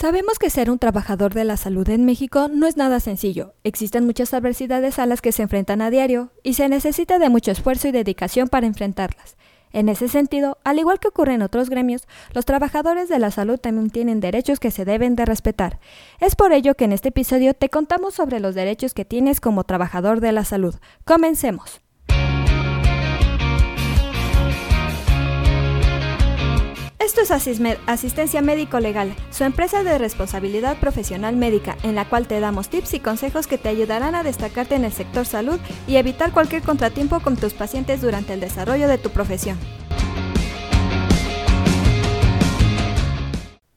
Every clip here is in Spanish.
Sabemos que ser un trabajador de la salud en México no es nada sencillo. Existen muchas adversidades a las que se enfrentan a diario y se necesita de mucho esfuerzo y dedicación para enfrentarlas. En ese sentido, al igual que ocurre en otros gremios, los trabajadores de la salud también tienen derechos que se deben de respetar. Es por ello que en este episodio te contamos sobre los derechos que tienes como trabajador de la salud. Comencemos. Esto es Asistencia Médico Legal, su empresa de responsabilidad profesional médica, en la cual te damos tips y consejos que te ayudarán a destacarte en el sector salud y evitar cualquier contratiempo con tus pacientes durante el desarrollo de tu profesión.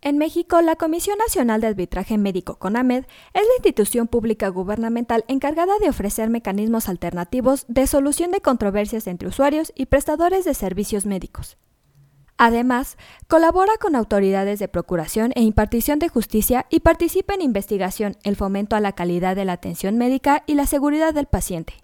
En México, la Comisión Nacional de Arbitraje Médico, CONAMED, es la institución pública gubernamental encargada de ofrecer mecanismos alternativos de solución de controversias entre usuarios y prestadores de servicios médicos. Además, colabora con autoridades de procuración e impartición de justicia y participa en investigación, el fomento a la calidad de la atención médica y la seguridad del paciente.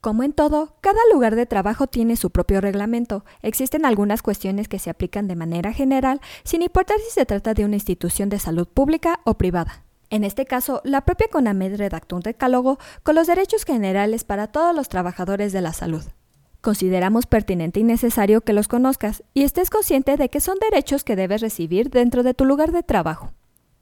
Como en todo, cada lugar de trabajo tiene su propio reglamento. Existen algunas cuestiones que se aplican de manera general, sin importar si se trata de una institución de salud pública o privada. En este caso, la propia CONAMED redactó un decálogo con los derechos generales para todos los trabajadores de la salud. Consideramos pertinente y necesario que los conozcas y estés consciente de que son derechos que debes recibir dentro de tu lugar de trabajo.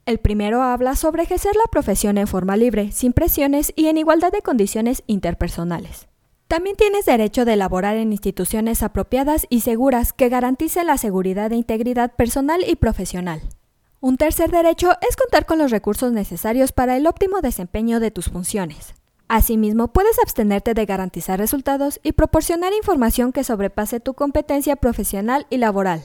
El primero habla sobre ejercer la profesión en forma libre, sin presiones y en igualdad de condiciones interpersonales. También tienes derecho de elaborar en instituciones apropiadas y seguras que garanticen la seguridad e integridad personal y profesional. Un tercer derecho es contar con los recursos necesarios para el óptimo desempeño de tus funciones. Asimismo, puedes abstenerte de garantizar resultados y proporcionar información que sobrepase tu competencia profesional y laboral.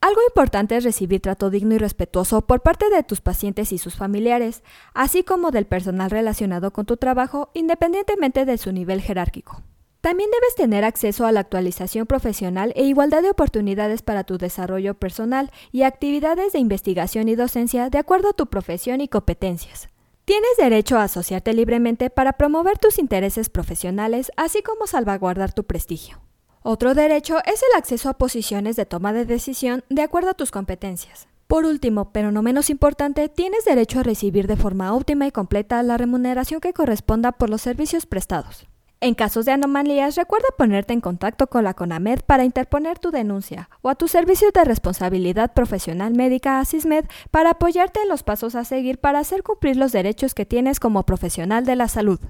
Algo importante es recibir trato digno y respetuoso por parte de tus pacientes y sus familiares, así como del personal relacionado con tu trabajo, independientemente de su nivel jerárquico. También debes tener acceso a la actualización profesional e igualdad de oportunidades para tu desarrollo personal y actividades de investigación y docencia de acuerdo a tu profesión y competencias. Tienes derecho a asociarte libremente para promover tus intereses profesionales, así como salvaguardar tu prestigio. Otro derecho es el acceso a posiciones de toma de decisión de acuerdo a tus competencias. Por último, pero no menos importante, tienes derecho a recibir de forma óptima y completa la remuneración que corresponda por los servicios prestados. En casos de anomalías, recuerda ponerte en contacto con la CONAMED para interponer tu denuncia o a tu servicio de responsabilidad profesional médica ASISMED para apoyarte en los pasos a seguir para hacer cumplir los derechos que tienes como profesional de la salud.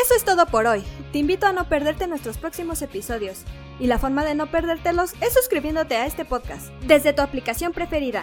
Eso es todo por hoy. Te invito a no perderte nuestros próximos episodios. Y la forma de no perdértelos es suscribiéndote a este podcast desde tu aplicación preferida.